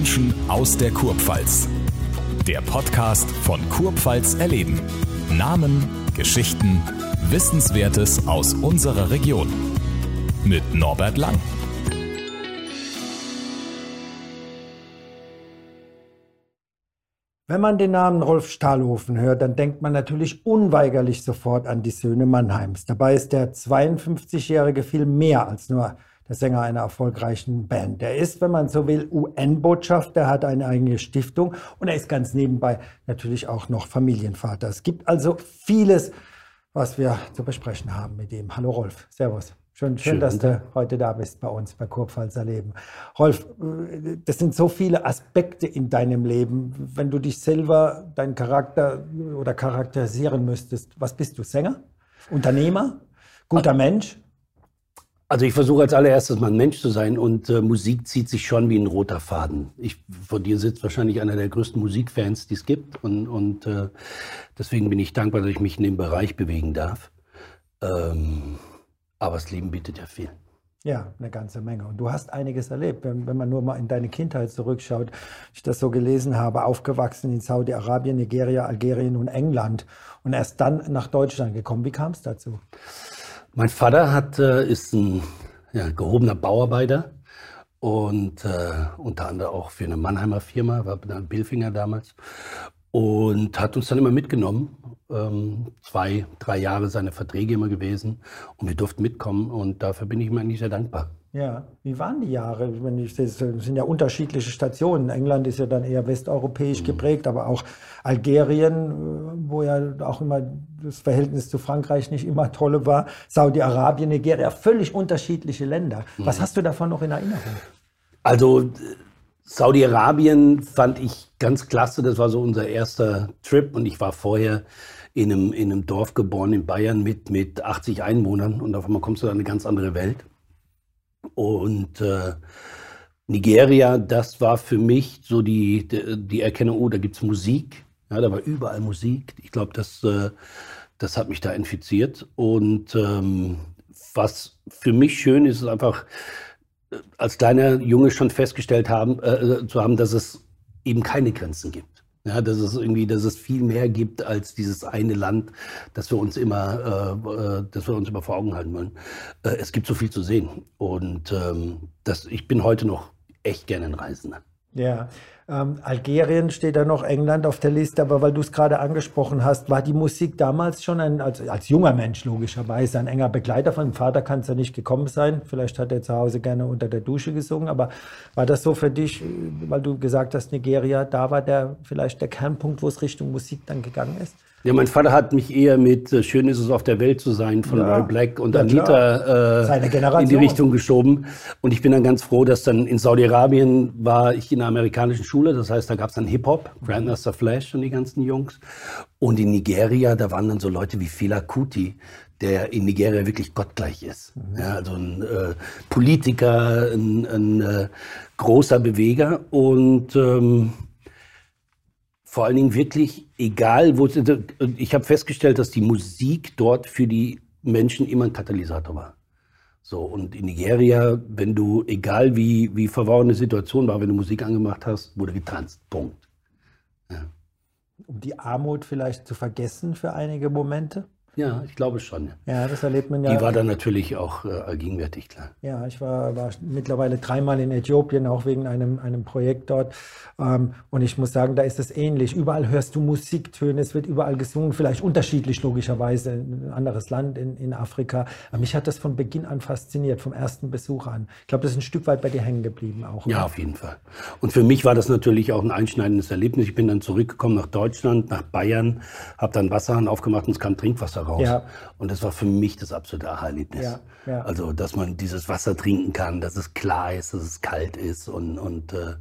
Menschen aus der Kurpfalz. Der Podcast von Kurpfalz erleben. Namen, Geschichten, Wissenswertes aus unserer Region. Mit Norbert Lang. Wenn man den Namen Rolf Stahlhofen hört, dann denkt man natürlich unweigerlich sofort an die Söhne Mannheims. Dabei ist der 52-Jährige viel mehr als nur der Sänger einer erfolgreichen Band. Er ist, wenn man so will, UN-Botschafter, hat eine eigene Stiftung und er ist ganz nebenbei natürlich auch noch Familienvater. Es gibt also vieles, was wir zu besprechen haben mit ihm. Hallo Rolf, Servus. Schön, schön, schön, dass du heute da bist bei uns bei Kurpfalzer Leben. Rolf, das sind so viele Aspekte in deinem Leben. Wenn du dich selber, deinen Charakter oder charakterisieren müsstest, was bist du? Sänger? Unternehmer? Guter Mensch? Also ich versuche als allererstes mal ein Mensch zu sein und äh, Musik zieht sich schon wie ein roter Faden. Ich, vor dir sitzt wahrscheinlich einer der größten Musikfans, die es gibt und, und äh, deswegen bin ich dankbar, dass ich mich in dem Bereich bewegen darf. Ähm, aber das Leben bietet ja viel. Ja, eine ganze Menge. Und du hast einiges erlebt. Wenn, wenn, man nur mal in deine Kindheit zurückschaut, ich das so gelesen habe, aufgewachsen in Saudi-Arabien, Nigeria, Algerien und England und erst dann nach Deutschland gekommen. Wie kam es dazu? Mein Vater hat, äh, ist ein ja, gehobener Bauarbeiter und äh, unter anderem auch für eine Mannheimer Firma, war bei Billfinger damals und hat uns dann immer mitgenommen. Ähm, zwei, drei Jahre seine Verträge immer gewesen und wir durften mitkommen und dafür bin ich ihm eigentlich sehr dankbar. Ja, wie waren die Jahre? Ich es sind ja unterschiedliche Stationen. England ist ja dann eher westeuropäisch mhm. geprägt, aber auch Algerien, wo ja auch immer das Verhältnis zu Frankreich nicht immer tolle war. Saudi-Arabien, Nigeria, völlig unterschiedliche Länder. Was mhm. hast du davon noch in Erinnerung? Also Saudi-Arabien fand ich ganz klasse. Das war so unser erster Trip und ich war vorher in einem, in einem Dorf geboren in Bayern mit, mit 80 Einwohnern und auf einmal kommst du in eine ganz andere Welt. Und äh, Nigeria, das war für mich so die, die, Erkennung, oh, da gibt es Musik. Ja, da war überall Musik. Ich glaube, das, äh, das hat mich da infiziert. Und ähm, was für mich schön ist, ist einfach, als kleiner Junge schon festgestellt haben, äh, zu haben, dass es eben keine Grenzen gibt. Ja, dass es irgendwie, dass es viel mehr gibt als dieses eine Land, das wir uns immer, äh, äh, das wir uns immer vor Augen halten wollen. Äh, es gibt so viel zu sehen und ähm, das, ich bin heute noch echt gerne ein Reisender. Ja, ähm, Algerien steht da noch, England auf der Liste, aber weil du es gerade angesprochen hast, war die Musik damals schon ein, als, als junger Mensch logischerweise ein enger Begleiter von dem Vater, kann es ja nicht gekommen sein. Vielleicht hat er zu Hause gerne unter der Dusche gesungen, aber war das so für dich, weil du gesagt hast, Nigeria, da war der vielleicht der Kernpunkt, wo es Richtung Musik dann gegangen ist? Ja, mein Vater hat mich eher mit äh, Schön ist es auf der Welt zu sein von ja, Roy Black und ja, Anita äh, in die Richtung geschoben. Und ich bin dann ganz froh, dass dann in Saudi-Arabien war ich in einer amerikanischen Schule. Das heißt, da gab es dann Hip-Hop, Grandmaster Flash und die ganzen Jungs. Und in Nigeria, da waren dann so Leute wie Fela Kuti, der in Nigeria wirklich gottgleich ist. Mhm. Ja, also ein äh, Politiker, ein, ein äh, großer Beweger. Und... Ähm, vor allen Dingen wirklich egal, wo ich habe festgestellt, dass die Musik dort für die Menschen immer ein Katalysator war. So, und in Nigeria, wenn du, egal wie, wie verworrene Situation war, wenn du Musik angemacht hast, wurde getanzt. Punkt. Ja. Um die Armut vielleicht zu vergessen für einige Momente? Ja, ich glaube schon. Ja, das erlebt man ja. Die war dann natürlich auch äh, gegenwärtig, klar. Ja, ich war, war mittlerweile dreimal in Äthiopien, auch wegen einem, einem Projekt dort. Ähm, und ich muss sagen, da ist es ähnlich. Überall hörst du Musiktöne, es wird überall gesungen, vielleicht unterschiedlich logischerweise, ein anderes Land in, in Afrika. Aber mich hat das von Beginn an fasziniert, vom ersten Besuch an. Ich glaube, das ist ein Stück weit bei dir hängen geblieben auch. Ja, auf jeden Fall. Und für mich war das natürlich auch ein einschneidendes Erlebnis. Ich bin dann zurückgekommen nach Deutschland, nach Bayern, habe dann Wasserhahn aufgemacht und es kam Trinkwasser raus. Ja. Und das war für mich das absolute Aha-Erlebnis. Ja, ja. Also, dass man dieses Wasser trinken kann, dass es klar ist, dass es kalt ist. Und, und äh,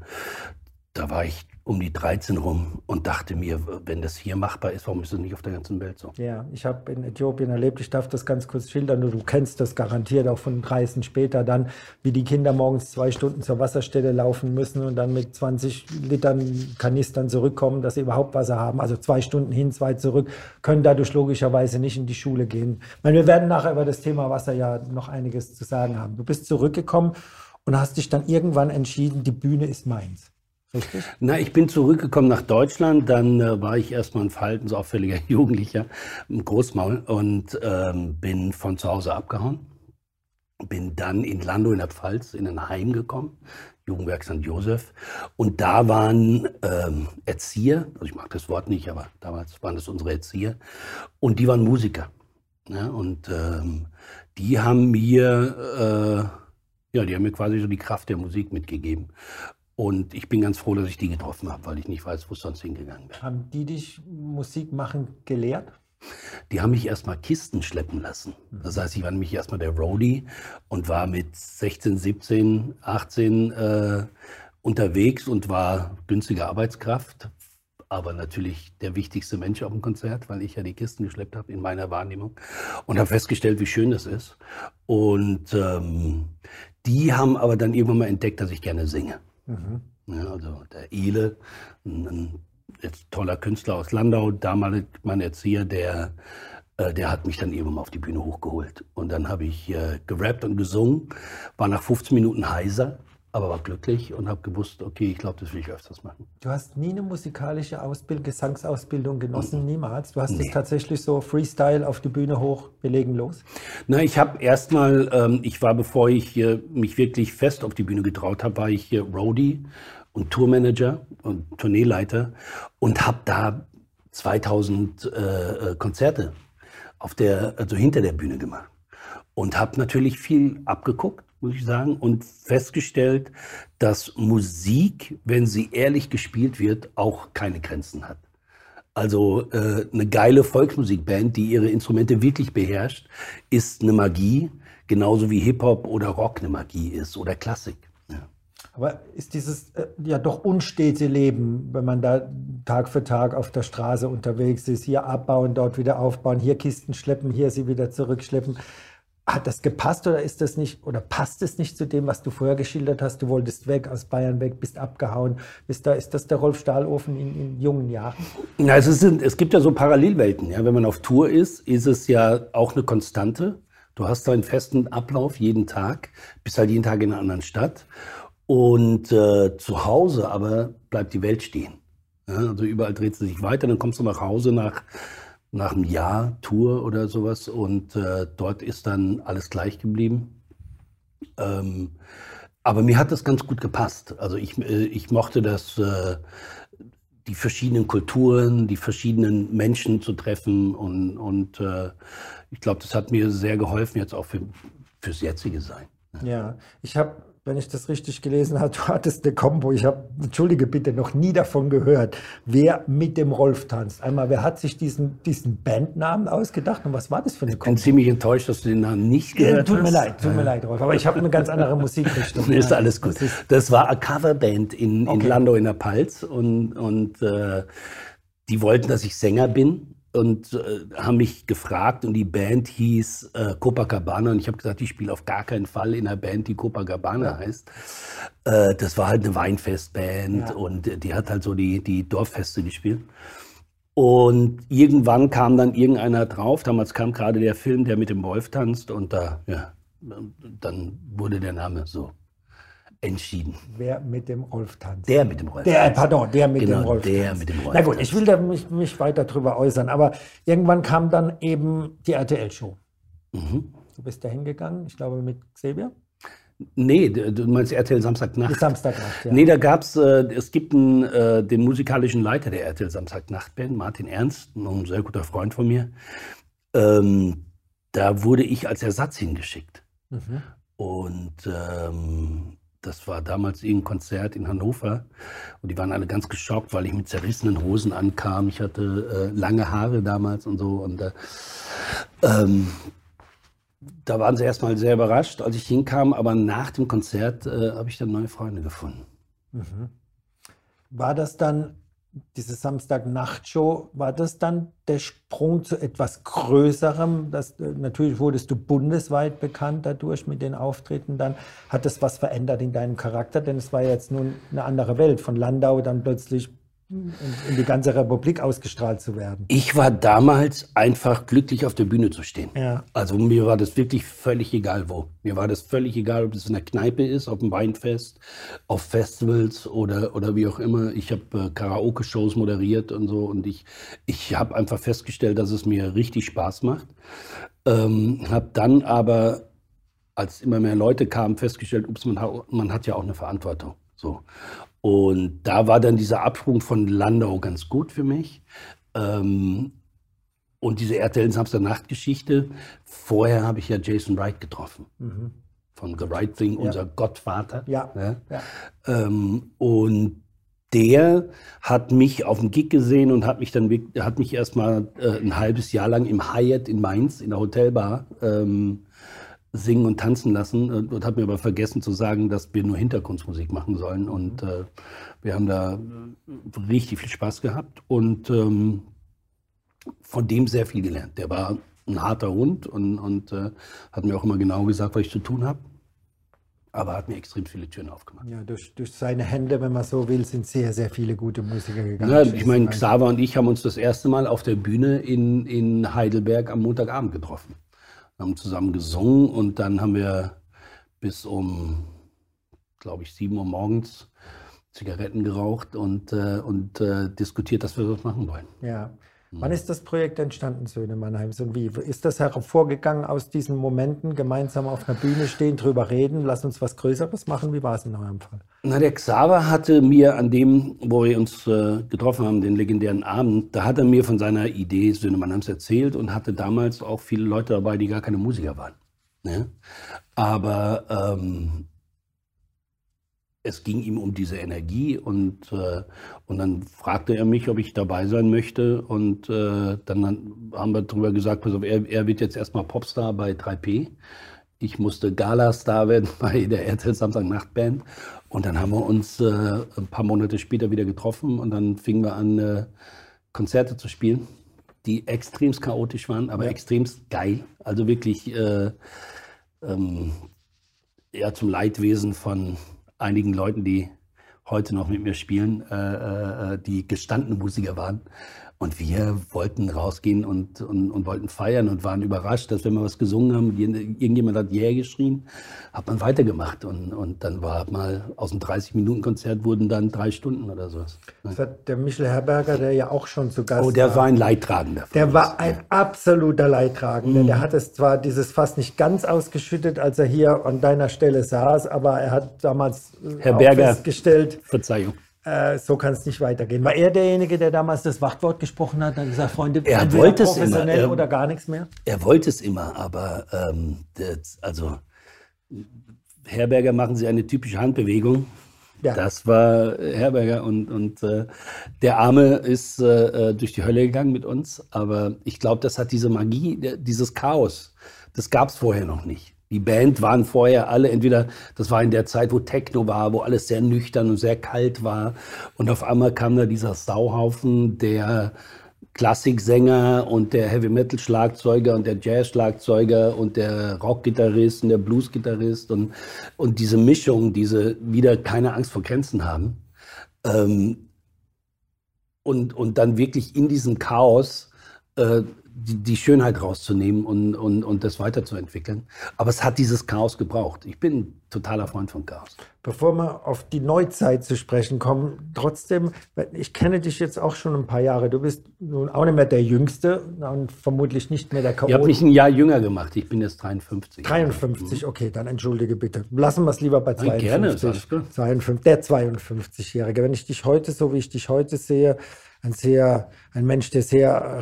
da war ich um die 13 rum und dachte mir, wenn das hier machbar ist, warum ist das nicht auf der ganzen Welt so? Ja, ich habe in Äthiopien erlebt, ich darf das ganz kurz schildern, du, du kennst das garantiert auch von Reisen später dann, wie die Kinder morgens zwei Stunden zur Wasserstelle laufen müssen und dann mit 20 Litern Kanistern zurückkommen, dass sie überhaupt Wasser haben. Also zwei Stunden hin, zwei zurück, können dadurch logischerweise nicht in die Schule gehen. Ich meine, wir werden nachher über das Thema Wasser ja noch einiges zu sagen haben. Du bist zurückgekommen und hast dich dann irgendwann entschieden, die Bühne ist meins. Richtig? Na, ich bin zurückgekommen nach Deutschland, dann äh, war ich erstmal ein verhaltensauffälliger Jugendlicher, ein Großmaul und ähm, bin von zu Hause abgehauen. Bin dann in Landau in der Pfalz in ein Heim gekommen, Jugendwerk St. Josef. Und da waren ähm, Erzieher, also ich mag das Wort nicht, aber damals waren das unsere Erzieher, und die waren Musiker. Ja, und ähm, die haben mir, äh, ja, die haben mir quasi so die Kraft der Musik mitgegeben. Und ich bin ganz froh, dass ich die getroffen habe, weil ich nicht weiß, wo es sonst hingegangen wäre. Haben die dich Musik machen gelehrt? Die haben mich erstmal Kisten schleppen lassen. Das heißt, ich war nämlich erstmal der Roadie und war mit 16, 17, 18 äh, unterwegs und war günstige Arbeitskraft. Aber natürlich der wichtigste Mensch auf dem Konzert, weil ich ja die Kisten geschleppt habe in meiner Wahrnehmung und habe festgestellt, wie schön das ist. Und ähm, die haben aber dann irgendwann mal entdeckt, dass ich gerne singe. Mhm. Ja, also der Ele, ein, ein toller Künstler aus Landau, damals mein Erzieher, der, äh, der hat mich dann mal auf die Bühne hochgeholt. Und dann habe ich äh, gerappt und gesungen, war nach 15 Minuten heiser, aber war glücklich und habe gewusst, okay, ich glaube, das will ich öfters machen. Du hast nie eine musikalische Ausbildung, Gesangsausbildung genossen, niemals. Du hast Nee. es tatsächlich so Freestyle auf die Bühne hoch, belegen los. Na, ich habe erstmal, ähm, ich war, bevor ich äh, mich wirklich fest auf die Bühne getraut habe, war ich hier Roadie und Tourmanager und Tourneeleiter und habe da 2000 äh, äh, Konzerte auf der, also hinter der Bühne gemacht und habe natürlich viel abgeguckt, muss ich sagen, und festgestellt, dass Musik, wenn sie ehrlich gespielt wird, auch keine Grenzen hat. Also äh, eine geile Volksmusikband, die ihre Instrumente wirklich beherrscht, ist eine Magie, genauso wie Hip-Hop oder Rock eine Magie ist oder Klassik. Aber ist dieses äh, ja doch unstete Leben, wenn man da Tag für Tag auf der Straße unterwegs ist, hier abbauen, dort wieder aufbauen, hier Kisten schleppen, hier sie wieder zurückschleppen, hat das gepasst oder ist das nicht oder passt es nicht zu dem, was du vorher geschildert hast? Du wolltest weg aus Bayern weg, bist abgehauen, bist da ist das der Rolf Stahlofen in, in jungen Jahren? Na, es, ist, es gibt ja so Parallelwelten. Ja? Wenn man auf Tour ist, ist es ja auch eine Konstante. Du hast da einen festen Ablauf jeden Tag, bist halt jeden Tag in einer anderen Stadt. Und äh, zu Hause aber bleibt die Welt stehen. Ja? Also überall dreht sie sich weiter. Dann kommst du nach Hause nach, nach einem Jahr Tour oder sowas und äh, dort ist dann alles gleich geblieben. Ähm, aber mir hat das ganz gut gepasst. Also ich, äh, ich mochte das, äh, die verschiedenen Kulturen, die verschiedenen Menschen zu treffen und, und äh, ich glaube, das hat mir sehr geholfen, jetzt auch für, fürs jetzige Sein. Ja, ich habe, wenn ich das richtig gelesen habe, du hattest eine Kombo. Ich habe, entschuldige bitte, noch nie davon gehört, wer mit dem Rolf tanzt. Einmal, wer hat sich diesen, diesen Bandnamen ausgedacht und was war das für eine Ich bin ziemlich enttäuscht, dass du den Namen nicht gehört tut mir hast. leid, tut mir leid, Rolf. Aber ich habe eine ganz andere Musikrichtung. Ist alles gut. Das war eine Coverband in, in Okay. Landau in der Palz und, und äh, die wollten, dass ich Sänger bin und äh, haben mich gefragt und die Band hieß äh, Copacabana und ich habe gesagt, ich spiele auf gar keinen Fall in einer Band, die Copacabana heißt. Äh, das war halt eine Weinfestband Ja. und die hat halt so die, die Dorffeste gespielt. Und irgendwann kam dann irgendeiner drauf, damals kam gerade der Film, der mit dem Wolf tanzt und da, ja, dann wurde der Name so entschieden. Wer mit dem Rolf tanzt. Der mit dem Rolf. Der, pardon, der mit Genau, dem Rolf. der tanzt. mit dem Rolf Na gut, tanzt. ich will da mich, mich weiter drüber äußern, aber irgendwann kam dann eben die RTL-Show. Mhm. Du bist da hingegangen, ich glaube mit Xavier. Nee, du meinst RTL Die Samstagnacht? Samstagnacht, ja. Nee, da gab's, äh, es gibt einen, äh, den musikalischen Leiter der RTL Samstagnacht-Band, Martin Ernst, ein sehr guter Freund von mir. Ähm, da wurde ich als Ersatz hingeschickt. Mhm. Und ähm, das war damals irgendein Konzert in Hannover. Und die waren alle ganz geschockt, weil ich mit zerrissenen Hosen ankam. Ich hatte äh, lange Haare damals und so. Und äh, ähm, da waren sie erstmal sehr überrascht, als ich hinkam. Aber nach dem Konzert äh, habe ich dann neue Freunde gefunden. War das dann, diese Samstagnacht-Show, war das dann der Sprung zu etwas Größerem? Das, äh, natürlich wurdest du bundesweit bekannt dadurch mit den Auftritten dann. Hat das was verändert in deinem Charakter? Denn es war jetzt nun eine andere Welt. Von Landau dann plötzlich in die ganze Republik ausgestrahlt zu werden? Ich war damals einfach glücklich, auf der Bühne zu stehen. Ja. Also mir war das wirklich völlig egal, wo. Mir war das völlig egal, ob es in der Kneipe ist, auf dem Weinfest, auf Festivals oder, oder wie auch immer. Ich habe äh, Karaoke-Shows moderiert und so und ich, ich habe einfach festgestellt, dass es mir richtig Spaß macht. Ähm, habe dann aber, als immer mehr Leute kamen, festgestellt, ups, man, hat, man hat ja auch eine Verantwortung. So. Und da war dann dieser Absprung von Landau ganz gut für mich. Ähm, und diese RTL Samstagnacht-Geschichte. Vorher habe ich ja Jason Wright getroffen. Mhm. Von The Right Thing, unser Gottvater. Ja. Ja. Ja. Ähm, und der hat mich auf dem Gig gesehen und hat mich dann hat mich erstmal äh, ein halbes Jahr lang im Hyatt in Mainz in der Hotelbar ähm, singen und tanzen lassen und, und hat mir aber vergessen zu sagen, dass wir nur Hintergrundmusik machen sollen und äh, wir haben da äh, richtig viel Spaß gehabt und ähm, von dem sehr viel gelernt. Der war ein harter Hund und, und äh, hat mir auch immer genau gesagt, was ich zu tun habe, aber hat mir extrem viele Türen aufgemacht. Ja, durch, durch seine Hände, wenn man so will, sind sehr, sehr viele gute Musiker gegangen. Ja, ich meine. Xaver und ich haben uns das erste Mal auf der Bühne in, in Heidelberg am Montagabend getroffen. Wir haben zusammen gesungen und dann haben wir bis um, glaube ich, 7 Uhr morgens Zigaretten geraucht und, äh, und äh, diskutiert, dass wir das machen wollen. Ja. Wann ist das Projekt entstanden, Söhne Mannheims? Und wie ist das hervorgegangen aus diesen Momenten, gemeinsam auf einer Bühne stehen, drüber reden, lass uns was Größeres machen? Wie war es in eurem Fall? Na, der Xaver hatte mir an dem, wo wir uns äh, getroffen haben, den legendären Abend, da hat er mir von seiner Idee Söhne Mannheims erzählt und hatte damals auch viele Leute dabei, die gar keine Musiker waren. Ne? Aber ähm, es ging ihm um diese Energie und, äh, und dann fragte er mich, ob ich dabei sein möchte und äh, dann haben wir darüber gesagt, pass auf, er, er wird jetzt erstmal Popstar bei 3P. Ich musste Gala-Star werden bei der RTL Samstag-Nachtband. Und dann haben wir uns äh, ein paar Monate später wieder getroffen und dann fingen wir an, äh, Konzerte zu spielen, die extremst chaotisch waren, aber Ja. extremst geil. Also wirklich äh, ähm, eher zum Leidwesen von einigen Leuten, die heute noch mit mir spielen, äh, äh, die gestandene Musiker waren. Und wir wollten rausgehen und, und, und wollten feiern und waren überrascht, dass wenn wir was gesungen haben, irgend- irgendjemand hat Yeah geschrien, hat man weitergemacht. Und, und dann war mal aus einem 30-Minuten-Konzert wurden dann drei Stunden oder sowas. Das hat der Michel Herberger, der ja auch schon zu Gast Oh, der war ein Leidtragender. Der war ein absoluter Leidtragender. Mhm. Der hat es zwar dieses Fass nicht ganz ausgeschüttet, als er hier an deiner Stelle saß, aber er hat damals äh, Herr Berger. festgestellt, Verzeihung. Äh, so kann es nicht weitergehen. War er derjenige, der damals das Wachtwort gesprochen hat? Hat gesagt, Freunde, Er wollte es immer. professionell Er- oder gar nichts mehr? Er wollte es immer, aber ähm, das, also Herberger machen sie eine typische Handbewegung. Ja. Das war Herberger und, und äh, der Arme ist äh, äh, durch die Hölle gegangen mit uns. Aber ich glaube, das hat diese Magie, der- dieses Chaos, das gab es vorher noch nicht. Die Band waren vorher alle, entweder, das war in der Zeit, wo Techno war, wo alles sehr nüchtern und sehr kalt war. Und auf einmal kam da dieser Sauhaufen, der Klassiksänger und der Heavy Metal Schlagzeuger und der Jazz Schlagzeuger und der Rockgitarrist und der Bluesgitarrist und, und diese Mischung, diese wieder keine Angst vor Grenzen haben. Ähm, und, und dann wirklich in diesem Chaos äh, die, Schönheit rauszunehmen und, und, und das weiterzuentwickeln. Aber es hat dieses Chaos gebraucht. Ich bin ein totaler Freund von Chaos. Bevor wir auf die Neuzeit zu sprechen kommen, trotzdem, ich kenne dich jetzt auch schon ein paar Jahre. Du bist nun auch nicht mehr der Jüngste und vermutlich nicht mehr der Ihr habt Chaot. mich ein Jahr jünger gemacht. Ich bin jetzt 53. 53, okay, dann entschuldige bitte. Lassen wir es lieber bei Nein, 52. gerne, ist alles gut. 52 der 52-Jährige. Wenn ich dich heute, so wie ich dich heute sehe, ein sehr, ein Mensch, der sehr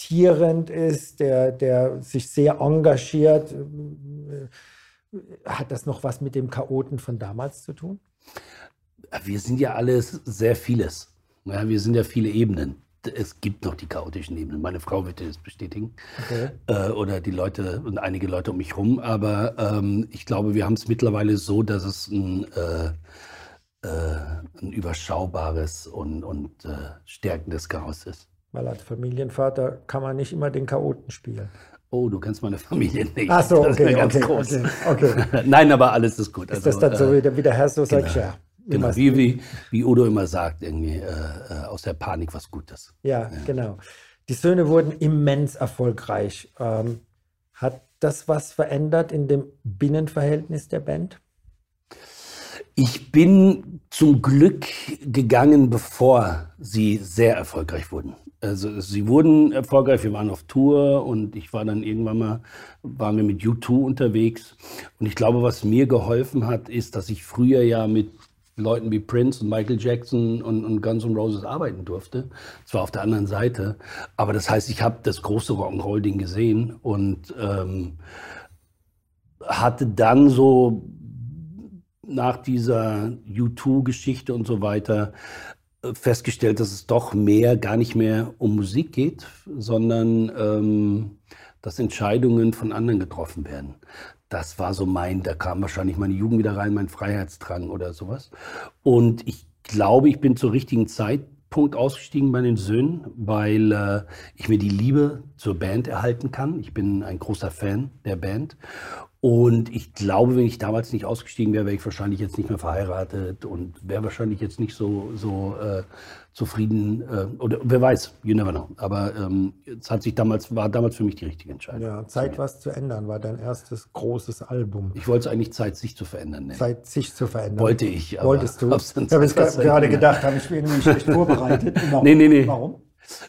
reflektierend ist, der, der sich sehr engagiert, hat das noch was mit dem Chaoten von damals zu tun? Wir sind ja alles sehr vieles. Ja, wir sind ja viele Ebenen. Es gibt noch die chaotischen Ebenen. Meine Frau wird das bestätigen. Okay. Äh, oder die Leute und einige Leute um mich rum. Aber ähm, ich glaube, wir haben es mittlerweile so, dass es ein, äh, äh, ein überschaubares und, und äh, stärkendes Chaos ist. Weil als Familienvater kann man nicht immer den Chaoten spielen. Oh, du kennst meine Familie nicht. Ach so, das ist okay, mir ganz okay, groß. okay, okay. Nein, aber alles ist gut. Ist das dann äh, so wie der, wie der Herr so sagt, genau. ja, Genau, wie, wie, wie Udo immer sagt, irgendwie äh, äh, aus der Panik was Gutes. Ja, ja, genau. Die Söhne wurden immens erfolgreich. Ähm, hat das was verändert in dem Binnenverhältnis der Band? Ich bin zum Glück gegangen, bevor sie sehr erfolgreich wurden. Also sie wurden erfolgreich, wir waren auf Tour und ich war dann irgendwann mal, waren wir mit U2 unterwegs. Und ich glaube, was mir geholfen hat, ist, dass ich früher ja mit Leuten wie Prince und Michael Jackson und, und Guns N' Roses arbeiten durfte. Zwar auf der anderen Seite, aber das heißt, ich habe das große Rock'n'Roll-Ding gesehen und ähm, hatte dann so nach dieser U2-Geschichte und so weiter äh, festgestellt, dass es doch mehr, gar nicht mehr um Musik geht, sondern ähm, dass Entscheidungen von anderen getroffen werden. Das war so mein, da kam wahrscheinlich meine Jugend wieder rein, mein Freiheitsdrang oder sowas. Und ich glaube, ich bin zur richtigen Zeitpunkt ausgestiegen bei den Söhnen, weil äh, ich mir die Liebe zur Band erhalten kann. Ich bin ein großer Fan der Band und ich glaube, wenn ich damals nicht ausgestiegen wäre, wäre ich wahrscheinlich jetzt nicht mehr verheiratet und wäre wahrscheinlich jetzt nicht so, so äh, zufrieden. Äh, oder wer weiß, you never know. Aber ähm, es hat sich damals, war damals für mich die richtige Entscheidung. Ja, Zeit, was zu ändern, war dein erstes großes Album. Ich wollte es eigentlich Zeit, sich zu verändern nennen. Zeit, sich zu verändern. Wollte ich. Wolltest du? Ich habe jetzt gerade gedacht, habe ich mir irgendwie schlecht vorbereitet. Warum? Nee, nee, nee. Warum?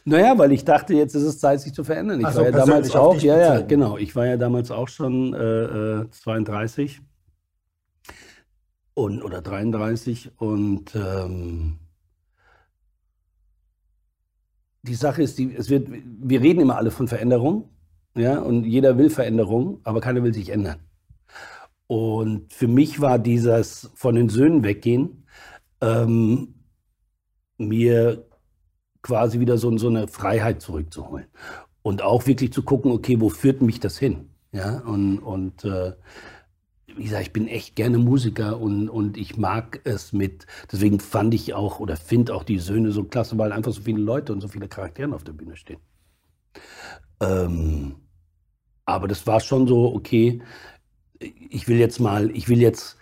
Naja, weil ich dachte, jetzt ist es Zeit, sich zu verändern. Ich also war ja damals auch, ja, ja, genau. Ich war ja damals auch schon äh, 32 äh, und, oder 33 und ähm, die Sache ist, die, es wird, wir reden immer alle von Veränderung, ja, und jeder will Veränderung, aber keiner will sich ändern. Und für mich war dieses von den Söhnen weggehen ähm, mir quasi wieder so, so eine Freiheit zurückzuholen. Und auch wirklich zu gucken, okay, wo führt mich das hin? Ja, und, und äh, wie gesagt, ich bin echt gerne Musiker und, und ich mag es mit, deswegen fand ich auch oder finde auch die Söhne so klasse, weil einfach so viele Leute und so viele Charaktere auf der Bühne stehen. Ähm, aber das war schon so, okay, ich will jetzt mal, ich will jetzt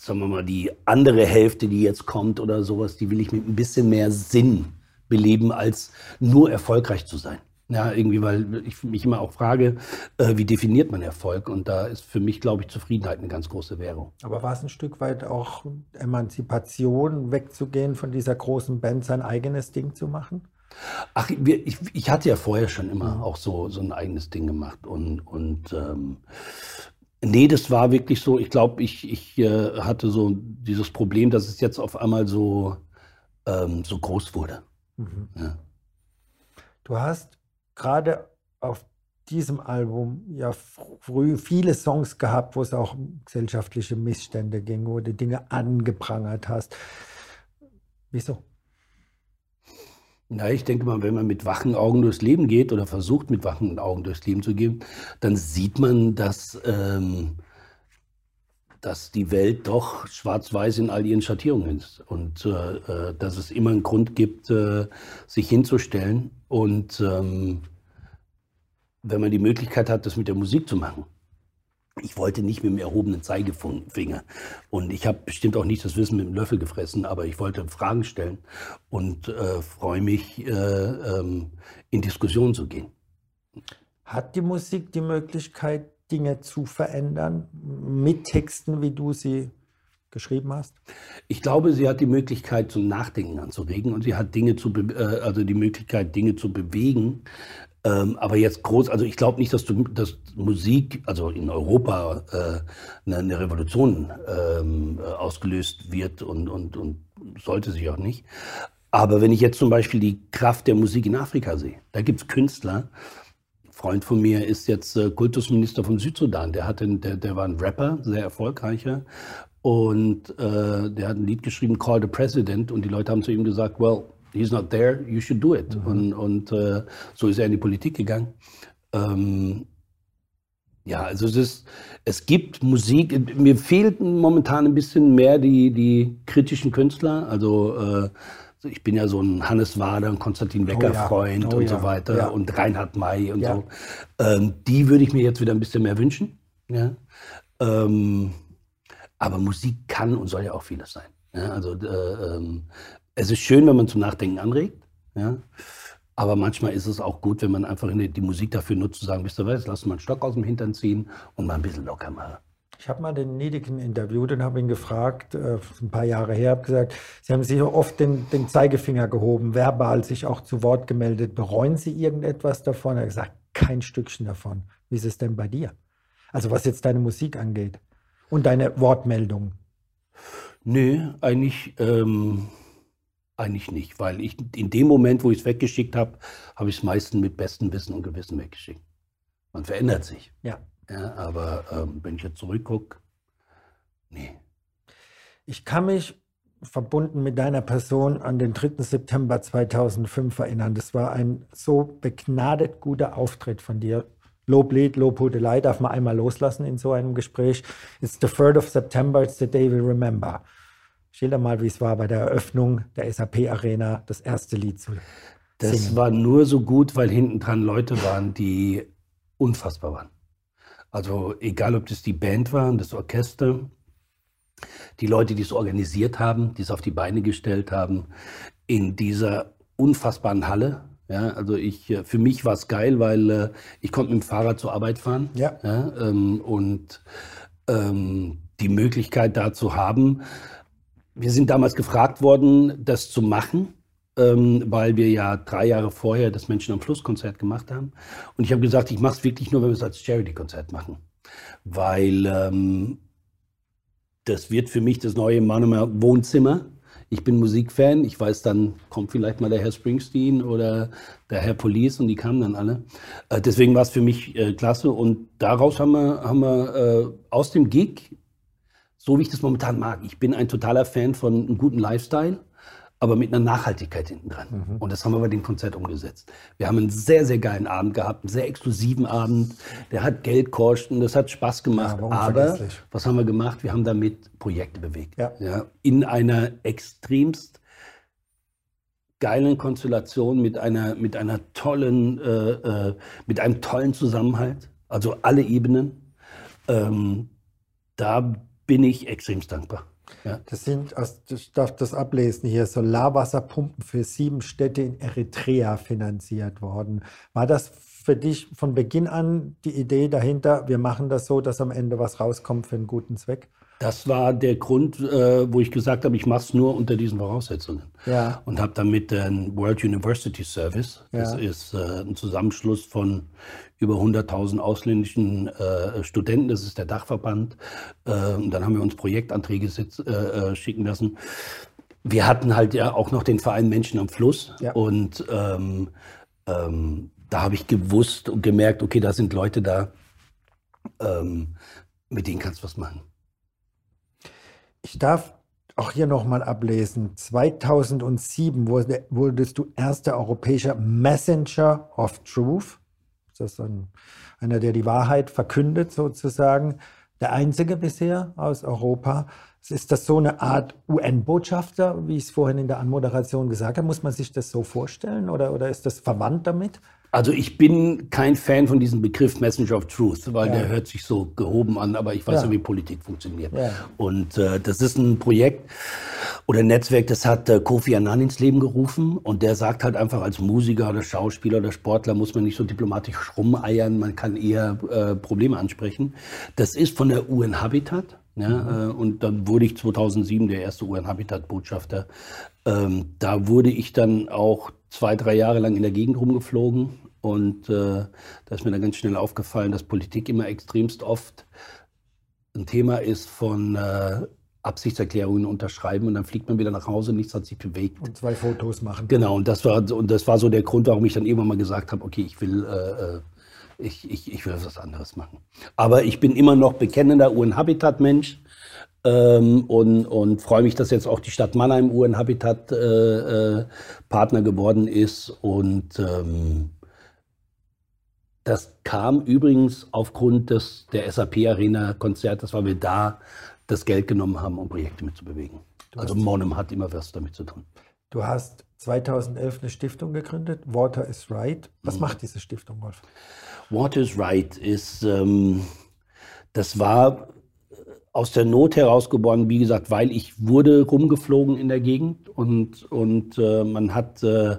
sagen wir mal, die andere Hälfte, die jetzt kommt oder sowas, die will ich mit ein bisschen mehr Sinn beleben, als nur erfolgreich zu sein. Ja, irgendwie, weil ich mich immer auch frage, äh, wie definiert man Erfolg? Und da ist für mich, glaube ich, Zufriedenheit eine ganz große Währung. Aber war es ein Stück weit auch Emanzipation, wegzugehen von dieser großen Band, sein eigenes Ding zu machen? Ach, ich, ich hatte ja vorher schon immer mhm. auch so, so ein eigenes Ding gemacht. Und, und ähm, Nee, das war wirklich so. Ich glaube, ich, ich äh, hatte so dieses Problem, dass es jetzt auf einmal so, ähm, so groß wurde. Mhm. Ja. Du hast gerade auf diesem Album ja früh viele Songs gehabt, wo es auch um gesellschaftliche Missstände ging, wo du Dinge angeprangert hast. Wieso? Na, ich denke mal, wenn man mit wachen Augen durchs Leben geht oder versucht, mit wachen Augen durchs Leben zu gehen, dann sieht man, dass, ähm, dass die Welt doch schwarz-weiß in all ihren Schattierungen ist. Und äh, äh, dass es immer einen Grund gibt, äh, sich hinzustellen und ähm, wenn man die Möglichkeit hat, das mit der Musik zu machen, ich wollte nicht mit dem erhobenen Zeigefinger. Und ich habe bestimmt auch nicht das Wissen mit dem Löffel gefressen, aber ich wollte Fragen stellen und äh, freue mich, äh, ähm, in Diskussionen zu gehen. Hat die Musik die Möglichkeit, Dinge zu verändern mit Texten, wie du sie geschrieben hast? Ich glaube, sie hat die Möglichkeit zum Nachdenken anzuregen und sie hat Dinge zu, äh, also die Möglichkeit, Dinge zu bewegen, ähm, aber jetzt groß, also ich glaube nicht, dass, du, dass Musik, also in Europa, äh, eine, eine, Revolution ähm, äh, ausgelöst wird und, und, und sollte sich auch nicht. Aber wenn ich jetzt zum Beispiel die Kraft der Musik in Afrika sehe, da gibt es Künstler, ein Freund von mir ist jetzt äh, Kultusminister von Südsudan, der, hatte, der, der war ein Rapper, sehr erfolgreicher. Und äh, der hat ein Lied geschrieben, Call the President, und die Leute haben zu ihm gesagt, well, he's not there, you should do it. Mhm. Und, und äh, so ist er in die Politik gegangen. Ähm, ja, also es, ist, es gibt Musik, mir fehlten momentan ein bisschen mehr die, die kritischen Künstler. Also äh, ich bin ja so ein Hannes Wader, Konstantin Wecker-Freund oh ja. oh und ja. so weiter ja. und Reinhard May und so. Ähm, die würde ich mir jetzt wieder ein bisschen mehr wünschen. Ja? Ähm, Aber Musik kann und soll ja auch vieles sein. Also äh, ähm, es ist schön, wenn man zum Nachdenken anregt. Ja? Aber manchmal ist es auch gut, wenn man einfach die Musik dafür nutzt, zu sagen, wisst ihr was, lass mal einen Stock aus dem Hintern ziehen und mal ein bisschen locker machen. Ich habe mal den Niediken interviewt und habe ihn gefragt, äh, ein paar Jahre her, habe gesagt, Sie haben sich oft den, den, Zeigefinger gehoben, verbal sich auch zu Wort gemeldet. Bereuen Sie irgendetwas davon? Er hat gesagt, kein Stückchen davon. Wie ist es denn bei dir? Also was jetzt deine Musik angeht und deine Wortmeldung. Nö, eigentlich, ähm, eigentlich nicht, weil ich in dem Moment, wo ich es weggeschickt habe, habe ich es meistens mit bestem Wissen und Gewissen weggeschickt. Man verändert sich. Ja. Ja, aber ähm, wenn ich jetzt zurückgucke, nee. Ich kann mich verbunden mit deiner Person an den 3. September 2005 erinnern. Das war ein so begnadet guter Auftritt von dir. Loblied, Lobhudelei darf man einmal loslassen in so einem Gespräch. It's the 3rd of September, it's the day we remember. Schilder mal, wie es war bei der Eröffnung der SAP Arena, das erste Lied zu Das singen. war nur so gut, weil hinten dran Leute waren, die unfassbar waren. Also egal, ob das die Band war, das Orchester, die Leute, die es organisiert haben, die es auf die Beine gestellt haben, in dieser unfassbaren Halle. Ja, also ich, für mich war es geil, weil äh, ich konnte mit dem Fahrrad zur Arbeit fahren. Ja. ja ähm, und ähm, die Möglichkeit da zu haben. Wir sind damals gefragt worden, das zu machen ähm, weil wir ja drei Jahre vorher das Menschen am Fluss-Konzert gemacht haben. Und ich habe gesagt, ich mache es wirklich nur, wenn wir es als Charity-Konzert machen. Weil ähm, das wird für mich das neue Mannheimer Wohnzimmer. Ich bin Musikfan. Ich weiß, dann kommt vielleicht mal der Herr Springsteen oder der Herr Police und die kamen dann alle. Äh, deswegen war es für mich äh, klasse. Und daraus haben wir, haben wir äh, aus dem Gig, so wie ich das momentan mag, ich bin ein totaler Fan von einem guten Lifestyle aber mit einer Nachhaltigkeit hinten dran. Mhm. Und das haben wir bei dem Konzert umgesetzt. Wir haben einen sehr, sehr geilen Abend gehabt, einen sehr exklusiven Abend. Der hat Geld kosten, das hat Spaß gemacht. Ja, aber was haben wir gemacht? Wir haben damit Projekte bewegt. Ja. ja in einer extremst geilen Konstellation mit einer, mit einer tollen, äh, äh, mit einem tollen Zusammenhalt. Also alle Ebenen. Ähm, da bin ich extremst dankbar. Ja. Das sind, ich darf das ablesen hier, Solarwasserpumpen für sieben Städte in Eritrea finanziert worden. War das für dich von Beginn an die Idee dahinter, wir machen das so, dass am Ende was rauskommt für einen guten Zweck? Das war der Grund, äh, wo ich gesagt habe, ich mache es nur unter diesen Voraussetzungen. Ja. Und habe damit den World University Service, das ja. ist äh, ein Zusammenschluss von über 100.000 ausländischen äh, Studenten, das ist der Dachverband. Äh, und dann haben wir uns Projektanträge sitz, äh, äh, schicken lassen. Wir hatten halt ja auch noch den Verein Menschen am Fluss. Ja. Und ähm, ähm, da habe ich gewusst und gemerkt, okay, da sind Leute da, ähm, mit denen kannst du was machen. Ich darf auch hier nochmal ablesen. 2007 wurde, wurdest du erster europäischer Messenger of Truth. Das ist ein, einer, der die Wahrheit verkündet sozusagen. Der einzige bisher aus Europa. Ist das so eine Art UN-Botschafter, wie ich es vorhin in der Anmoderation gesagt habe? Muss man sich das so vorstellen oder, oder ist das verwandt damit? Also ich bin kein Fan von diesem Begriff Messenger of Truth, weil ja. der hört sich so gehoben an, aber ich weiß ja, wie Politik funktioniert. Ja. Und äh, das ist ein Projekt oder ein Netzwerk, das hat äh, Kofi Annan ins Leben gerufen und der sagt halt einfach, als Musiker oder Schauspieler oder Sportler muss man nicht so diplomatisch rumeiern, man kann eher äh, Probleme ansprechen. Das ist von der UN Habitat. Ja, mhm. Äh, und dann wurde ich 2007 der erste UN-Habitat-Botschafter. Ähm, da wurde ich dann auch zwei, drei Jahre lang in der Gegend rumgeflogen und äh, da ist mir dann ganz schnell aufgefallen, dass Politik immer extremst oft ein Thema ist von äh, Absichtserklärungen unterschreiben und dann fliegt man wieder nach Hause, nichts hat sich bewegt. Und zwei Fotos machen. Genau, und das war, und das war so der Grund, warum ich dann irgendwann mal gesagt habe, okay, ich will, äh, äh ich, ich, ich will was anderes machen. Aber ich bin immer noch bekennender UN-Habitat-Mensch. Ähm, und, und freue mich, dass jetzt auch die Stadt Mannheim UN-Habitat-Partner äh, äh, geworden ist. Und ähm, das kam übrigens aufgrund des, der SAP-Arena-Konzertes, weil wir da das Geld genommen haben, um Projekte mitzubewegen. Also Monum hat immer was damit zu tun. Du hast 2011 eine Stiftung gegründet, Water is Right. Was mhm. macht diese Stiftung, Wolf? Water is Right ist, ähm, das war aus der Not herausgeboren, wie gesagt, weil ich wurde rumgeflogen in der Gegend und, und äh, man hat, äh,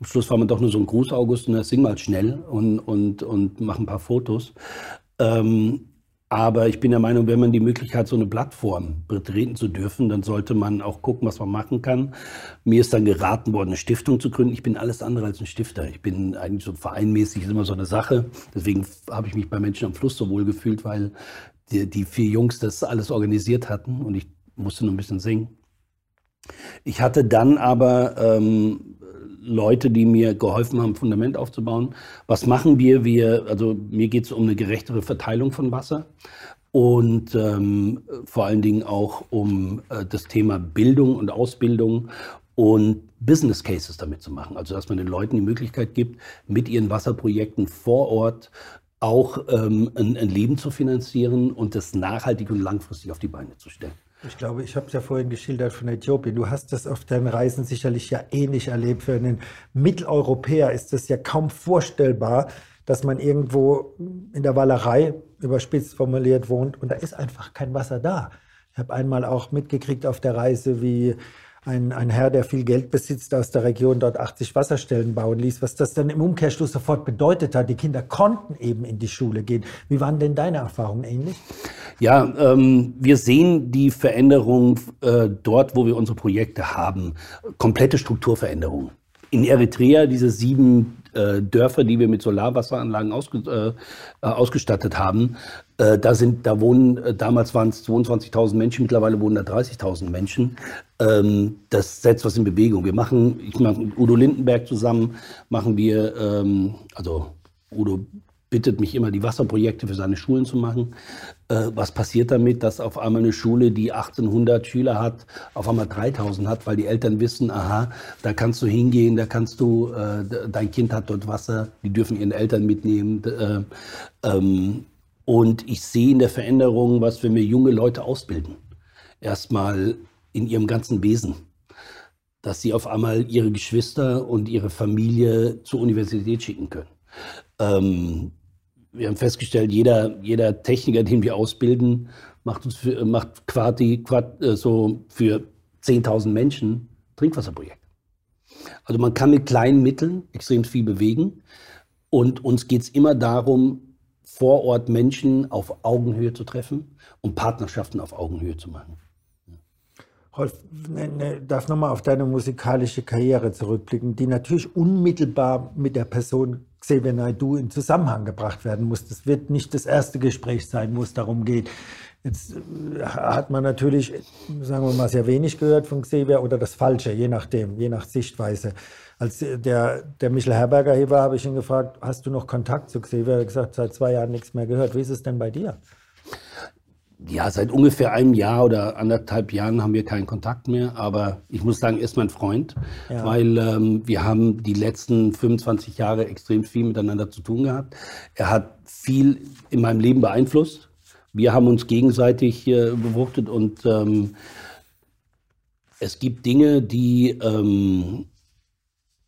am Schluss war man doch nur so ein Gruß, August, und das sing mal schnell und, und, und mach ein paar Fotos. Ähm, aber ich bin der Meinung, wenn man die Möglichkeit hat, so eine Plattform betreten zu dürfen, dann sollte man auch gucken, was man machen kann. Mir ist dann geraten worden, eine Stiftung zu gründen. Ich bin alles andere als ein Stifter. Ich bin eigentlich so vereinmäßig, ist immer so eine Sache. Deswegen habe ich mich bei Menschen am Fluss so wohl gefühlt, weil die, die vier Jungs das alles organisiert hatten und ich musste nur ein bisschen singen. Ich hatte dann aber ähm, Leute, die mir geholfen haben, Fundament aufzubauen. Was machen wir? Wir, also mir geht es um eine gerechtere Verteilung von Wasser und ähm, vor allen Dingen auch um äh, das Thema Bildung und Ausbildung und Business Cases damit zu machen. Also dass man den Leuten die Möglichkeit gibt, mit ihren Wasserprojekten vor Ort auch ähm, ein, ein Leben zu finanzieren und das nachhaltig und langfristig auf die Beine zu stellen. Ich glaube, ich habe es ja vorhin geschildert von Äthiopien. Du hast das auf deinen Reisen sicherlich ja ähnlich erlebt. Für einen Mitteleuropäer ist es ja kaum vorstellbar, dass man irgendwo in der Wallerei, überspitzt formuliert, wohnt und da ist einfach kein Wasser da. Ich habe einmal auch mitgekriegt auf der Reise, wie ein, ein Herr, der viel Geld besitzt aus der Region, dort 80 Wasserstellen bauen ließ, was das dann im Umkehrschluss sofort bedeutet hat. Die Kinder konnten eben in die Schule gehen. Wie waren denn deine Erfahrungen ähnlich? Ja, ähm, wir sehen die Veränderung äh, dort, wo wir unsere Projekte haben. Komplette Strukturveränderung. In Eritrea, diese sieben äh, Dörfer, die wir mit Solarwasseranlagen ausge, äh, äh ausgestattet haben, äh, da, sind, da wohnen, äh, damals waren es 22.000 Menschen, mittlerweile wohnen da 30.000 Menschen. Ähm, das setzt was in Bewegung. Wir machen, ich mache mit Udo Lindenberg zusammen, machen wir, ähm, also Udo bittet mich immer, die Wasserprojekte für seine Schulen zu machen. Äh, was passiert damit, dass auf einmal eine Schule, die 1800 Schüler hat, auf einmal 3000 hat, weil die Eltern wissen, aha, da kannst du hingehen, da kannst du, äh, dein Kind hat dort Wasser, die dürfen ihren Eltern mitnehmen. Äh, ähm, und ich sehe in der Veränderung, was wenn wir junge Leute ausbilden. Erstmal in ihrem ganzen Wesen dass sie auf einmal ihre Geschwister und ihre Familie zur Universität schicken können. Ähm, wir haben festgestellt, jeder, jeder Techniker, den wir ausbilden, macht, uns für, macht quasi, quasi äh, so für 10.000 Menschen Trinkwasserprojekt. Also man kann mit kleinen Mitteln extrem viel bewegen. Und uns geht es immer darum, vor Ort Menschen auf Augenhöhe zu treffen und Partnerschaften auf Augenhöhe zu machen. Rolf, ne, ne, darf nochmal auf deine musikalische Karriere zurückblicken, die natürlich unmittelbar mit der Person Xavier Naidoo in Zusammenhang gebracht werden muss. Das wird nicht das erste Gespräch sein, wo es darum geht. Jetzt äh, hat man natürlich, sagen wir mal, sehr wenig gehört von Xavier oder das Falsche, je nachdem, je nach Sichtweise. Als der, der Michel Herberger hier war, habe ich ihn gefragt, hast du noch Kontakt zu Xavier? Er hat gesagt, seit zwei Jahren nichts mehr gehört. Wie ist es denn bei dir? Ja, seit ungefähr einem Jahr oder anderthalb Jahren haben wir keinen Kontakt mehr. Aber ich muss sagen, er ist mein Freund, ja. weil ähm, wir haben die letzten 25 Jahre extrem viel miteinander zu tun gehabt. Er hat viel in meinem Leben beeinflusst. Wir haben uns gegenseitig äh, bewuchtet und ähm, es gibt Dinge, die, ähm,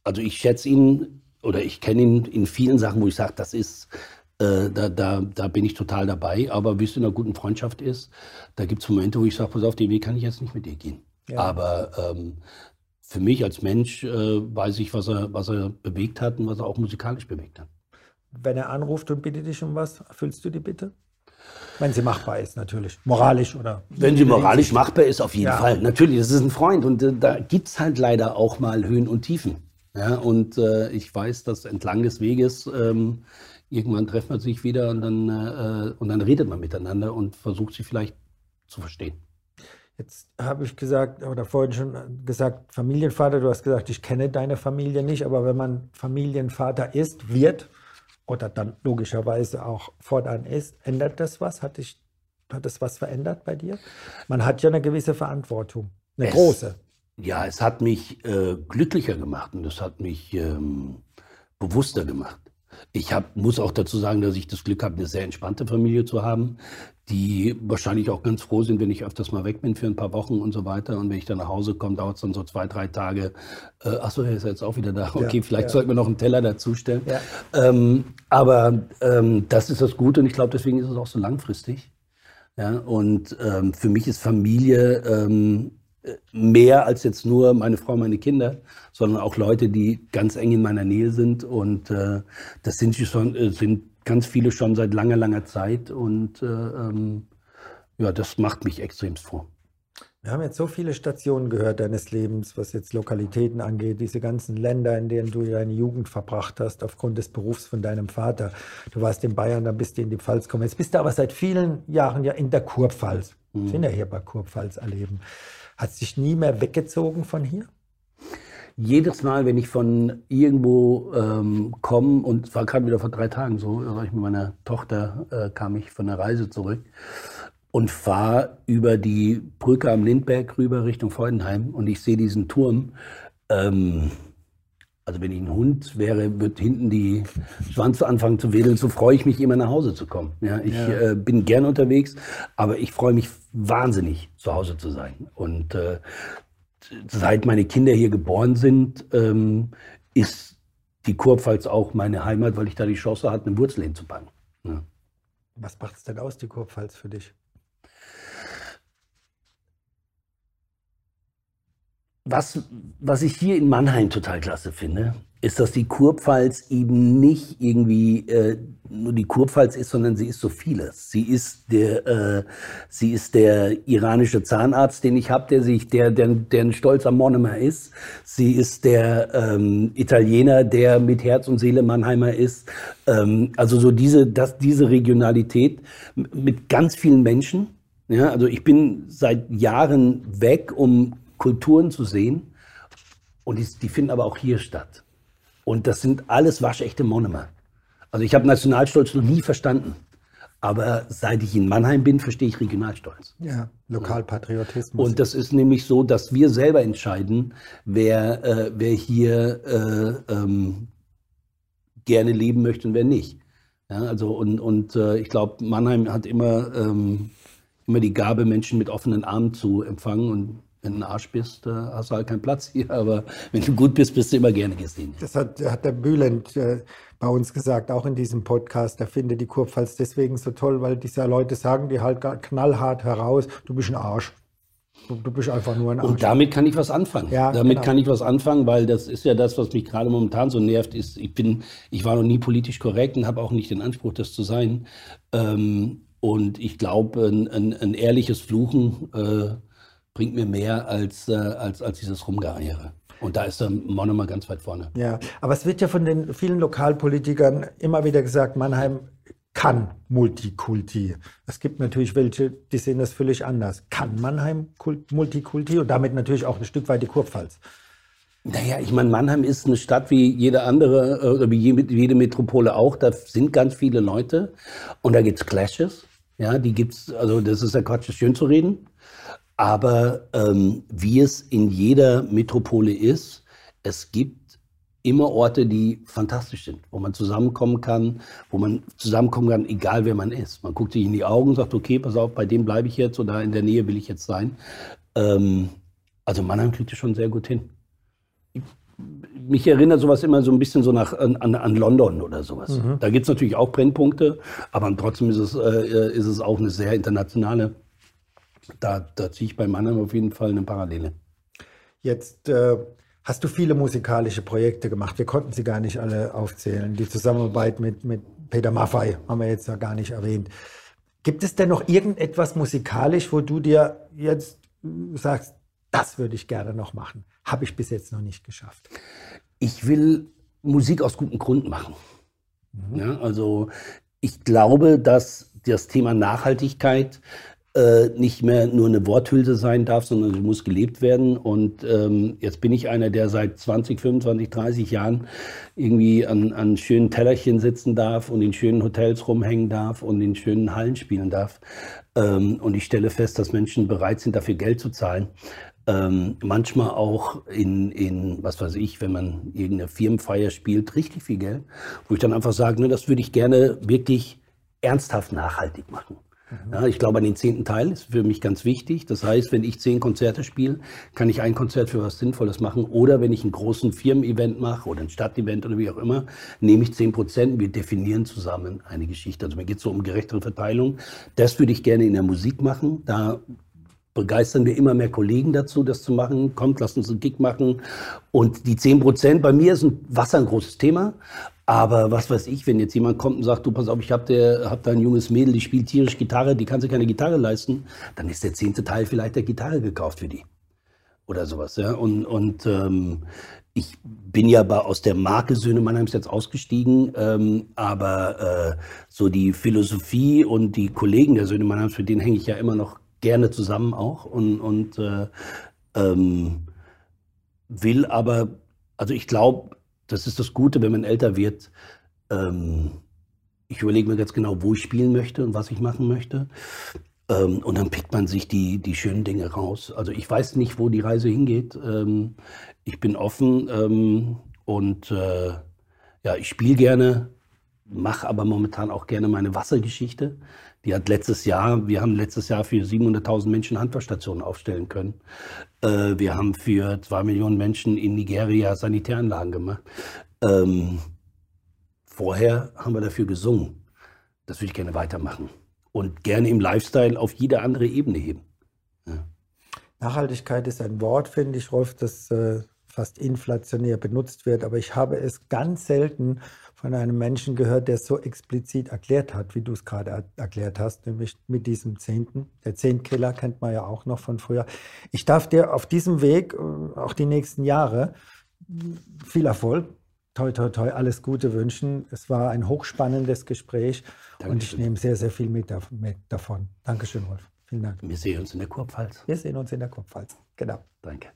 also ich schätze ihn oder ich kenne ihn in vielen Sachen, wo ich sage, das ist äh, da, da, da bin ich total dabei. Aber wie es in einer guten Freundschaft ist, da gibt es Momente, wo ich sage, pass auf, den Weg kann ich jetzt nicht mit dir gehen. Ja. Aber ähm, für mich als Mensch äh, weiß ich, was er, was er bewegt hat und was er auch musikalisch bewegt hat. Wenn er anruft und bittet dich um was, erfüllst du die Bitte? Wenn sie machbar ist, natürlich. Moralisch oder. Wenn sie moralisch machbar ist, auf jeden ja. Fall. Natürlich, das ist ein Freund. Und äh, da gibt es halt leider auch mal Höhen und Tiefen. Ja, und äh, ich weiß, dass entlang des Weges ähm, irgendwann trifft man sich wieder und dann, äh, und dann redet man miteinander und versucht sich vielleicht zu verstehen. Jetzt habe ich gesagt, oder vorhin schon gesagt, Familienvater, du hast gesagt, ich kenne deine Familie nicht, aber wenn man Familienvater ist, wird oder dann logischerweise auch fortan ist, ändert das was? Hat, dich, hat das was verändert bei dir? Man hat ja eine gewisse Verantwortung, eine es, große. Ja, es hat mich äh, glücklicher gemacht und es hat mich ähm, bewusster gemacht. Ich hab, muss auch dazu sagen, dass ich das Glück habe, eine sehr entspannte Familie zu haben, die wahrscheinlich auch ganz froh sind, wenn ich öfters mal weg bin für ein paar Wochen und so weiter. Und wenn ich dann nach Hause komme, dauert es dann so zwei, drei Tage. Äh, achso, er ist jetzt auch wieder da. Okay, ja, vielleicht ja. sollten wir noch einen Teller dazustellen. Ja. Ähm, aber ähm, das ist das Gute und ich glaube, deswegen ist es auch so langfristig. Ja, und ähm, für mich ist Familie ähm, mehr als jetzt nur meine Frau, meine Kinder, sondern auch Leute, die ganz eng in meiner Nähe sind. Und äh, das sind, schon, äh, sind ganz viele schon seit langer, langer Zeit. Und äh, ähm, ja, das macht mich extrem froh. Wir haben jetzt so viele Stationen gehört deines Lebens, was jetzt Lokalitäten angeht, diese ganzen Länder, in denen du deine Jugend verbracht hast, aufgrund des Berufs von deinem Vater. Du warst in Bayern, dann bist du in die Pfalz gekommen. Jetzt bist du aber seit vielen Jahren ja in der Kurpfalz. Mhm. Wir sind ja hier bei Kurpfalz erleben. Hat sich nie mehr weggezogen von hier? Jedes Mal, wenn ich von irgendwo ähm, komme, und es war gerade wieder vor drei Tagen so, war ich mit meiner Tochter, äh, kam ich von der Reise zurück und fahre über die Brücke am Lindberg rüber Richtung Freudenheim und ich sehe diesen Turm. Ähm, also wenn ich ein Hund wäre, wird hinten die Schwanz anfangen zu wedeln, so freue ich mich immer nach Hause zu kommen. Ja, ich ja. äh, bin gern unterwegs, aber ich freue mich wahnsinnig, zu Hause zu sein. Und äh, seit meine Kinder hier geboren sind, ähm, ist die Kurpfalz auch meine Heimat, weil ich da die Chance hatte, eine Wurzel hinzupacken. Ja. Was macht es denn aus, die Kurpfalz für dich? Was, was ich hier in Mannheim total klasse finde, ist, dass die Kurpfalz eben nicht irgendwie äh, nur die Kurpfalz ist, sondern sie ist so vieles. Sie ist der, äh, sie ist der iranische Zahnarzt, den ich habe, der sich, der, der, der ein stolzer Monomer ist. Sie ist der ähm, Italiener, der mit Herz und Seele Mannheimer ist. Ähm, also so diese, das, diese Regionalität mit ganz vielen Menschen. Ja, also ich bin seit Jahren weg, um Kulturen zu sehen. Und die, die finden aber auch hier statt. Und das sind alles waschechte Monomer. Also ich habe Nationalstolz noch nie verstanden. Aber seit ich in Mannheim bin, verstehe ich Regionalstolz. Ja, Lokalpatriotismus. Und das ist nämlich so, dass wir selber entscheiden, wer, äh, wer hier äh, ähm, gerne leben möchte und wer nicht. Ja, also und, und äh, ich glaube, Mannheim hat immer, ähm, immer die Gabe, Menschen mit offenen Armen zu empfangen. Und wenn du ein Arsch bist, äh, hast du halt keinen Platz hier. Aber wenn du gut bist, bist du immer gerne gesehen. Das hat, hat der Bülent äh, bei uns gesagt, auch in diesem Podcast. Er findet die Kurpfalz deswegen so toll, weil diese Leute sagen die halt knallhart heraus, du bist ein Arsch. Du, du bist einfach nur ein Arsch. Und damit kann ich was anfangen. Ja, damit genau. kann ich was anfangen, weil das ist ja das, was mich gerade momentan so nervt. Ist, ich bin, ich war noch nie politisch korrekt und habe auch nicht den Anspruch, das zu sein. Ähm, und ich glaube, ein, ein, ein, ehrliches Fluchen äh, bringt mir mehr als, äh, als, als dieses Rumgeeiere. Und da ist der Monomer ganz weit vorne. Ja, aber es wird ja von den vielen Lokalpolitikern immer wieder gesagt, Mannheim kann Multikulti. Es gibt natürlich welche, die sehen das völlig anders. Kann Mannheim Multikulti und damit natürlich auch ein Stück weit die Kurpfalz? Naja, ich meine, Mannheim ist eine Stadt wie jede andere äh, oder wie jede Metropole auch. Da sind ganz viele Leute und da gibt es Clashes. Ja, die gibt's, also das ist ja Quatsch, das schön zu reden. Aber ähm, wie es in jeder Metropole ist, es gibt immer Orte, die fantastisch sind, wo man zusammenkommen kann, wo man zusammenkommen kann, egal wer man ist. Man guckt sich in die Augen und sagt, okay, pass auf, bei dem bleibe ich jetzt oder in der Nähe will ich jetzt sein. Ähm, also Mannheim kriegt es schon sehr gut hin. Ich, mich erinnert sowas immer so ein bisschen so nach, an, an London oder sowas. Mhm. Da gibt es natürlich auch Brennpunkte, aber trotzdem ist es, äh, ist es auch eine sehr internationale da, da ziehe ich bei Mannheim auf jeden Fall eine Parallele. Jetzt äh, hast du viele musikalische Projekte gemacht. Wir konnten sie gar nicht alle aufzählen. Die Zusammenarbeit mit, mit Peter Maffei haben wir jetzt ja gar nicht erwähnt. Gibt es denn noch irgendetwas musikalisch, wo du dir jetzt sagst, das würde ich gerne noch machen? Habe ich bis jetzt noch nicht geschafft. Ich will Musik aus gutem Grund machen. Mhm. Ja, also ich glaube, dass das Thema Nachhaltigkeit äh, nicht mehr nur eine Worthülse sein darf, sondern sie muss gelebt werden. Und ähm, jetzt bin ich einer, der seit 20, 25, 30 Jahren irgendwie an, an schönen Tellerchen sitzen darf und in schönen Hotels rumhängen darf und in schönen Hallen spielen darf. Ähm, und ich stelle fest, dass Menschen bereit sind, dafür Geld zu zahlen. Ähm, manchmal auch in, in, was weiß ich, wenn man irgendeine Firmenfeier spielt, richtig viel Geld, wo ich dann einfach sage, ne, das würde ich gerne wirklich ernsthaft nachhaltig machen. Ja, ich glaube an den zehnten Teil ist für mich ganz wichtig. Das heißt, wenn ich zehn Konzerte spiele, kann ich ein Konzert für was Sinnvolles machen. Oder wenn ich einen großen Firmen-Event mache oder ein Stadtevent oder wie auch immer, nehme ich zehn Prozent. Wir definieren zusammen eine Geschichte. Also mir geht es so um gerechtere Verteilung. Das würde ich gerne in der Musik machen. Da begeistern wir immer mehr Kollegen dazu, das zu machen. Kommt, lasst uns einen Gig machen. Und die 10 Prozent, bei mir ist Wasser ein großes Thema. Aber was weiß ich, wenn jetzt jemand kommt und sagt, du pass auf, ich habe hab da ein junges Mädel, die spielt tierisch Gitarre, die kann sich keine Gitarre leisten, dann ist der zehnte Teil vielleicht der Gitarre gekauft für die. Oder sowas. Ja? Und, und ähm, ich bin ja bei, aus der Marke Söhne Mannheims jetzt ausgestiegen, ähm, aber äh, so die Philosophie und die Kollegen der Söhne Mannheims, für den hänge ich ja immer noch gerne zusammen auch und, und äh, ähm, will aber, also ich glaube, das ist das Gute, wenn man älter wird. Ähm, ich überlege mir ganz genau, wo ich spielen möchte und was ich machen möchte. Ähm, und dann pickt man sich die, die schönen Dinge raus. Also ich weiß nicht, wo die Reise hingeht. Ähm, ich bin offen ähm, und äh, ja, ich spiele gerne, mache aber momentan auch gerne meine Wassergeschichte. Die hat letztes Jahr, wir haben letztes Jahr für 700.000 Menschen Handwaschstationen aufstellen können. Äh, wir haben für zwei Millionen Menschen in Nigeria Sanitäranlagen gemacht. Ähm, vorher haben wir dafür gesungen. Das würde ich gerne weitermachen. Und gerne im Lifestyle auf jede andere Ebene heben. Ja. Nachhaltigkeit ist ein Wort, finde ich, Rolf, das äh, fast inflationär benutzt wird. Aber ich habe es ganz selten von einem Menschen gehört, der es so explizit erklärt hat, wie du es gerade erklärt hast, nämlich mit diesem Zehnten. Der Zehntkiller kennt man ja auch noch von früher. Ich darf dir auf diesem Weg, äh, auch die nächsten Jahre, viel Erfolg, toi, toi, toi, alles Gute wünschen. Es war ein hochspannendes Gespräch Dankeschön. und ich nehme sehr, sehr viel mit, davon. Dankeschön, Rolf. Vielen Dank. Wir sehen uns in der Kurpfalz. Wir sehen uns in der Kurpfalz. Genau. Danke.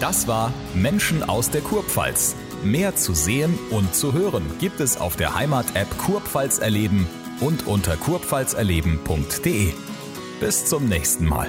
Das war Menschen aus der Kurpfalz. Mehr zu sehen und zu hören gibt es auf der Heimat-App Kurpfalz erleben und unter kurpfalzerleben.de. Bis zum nächsten Mal.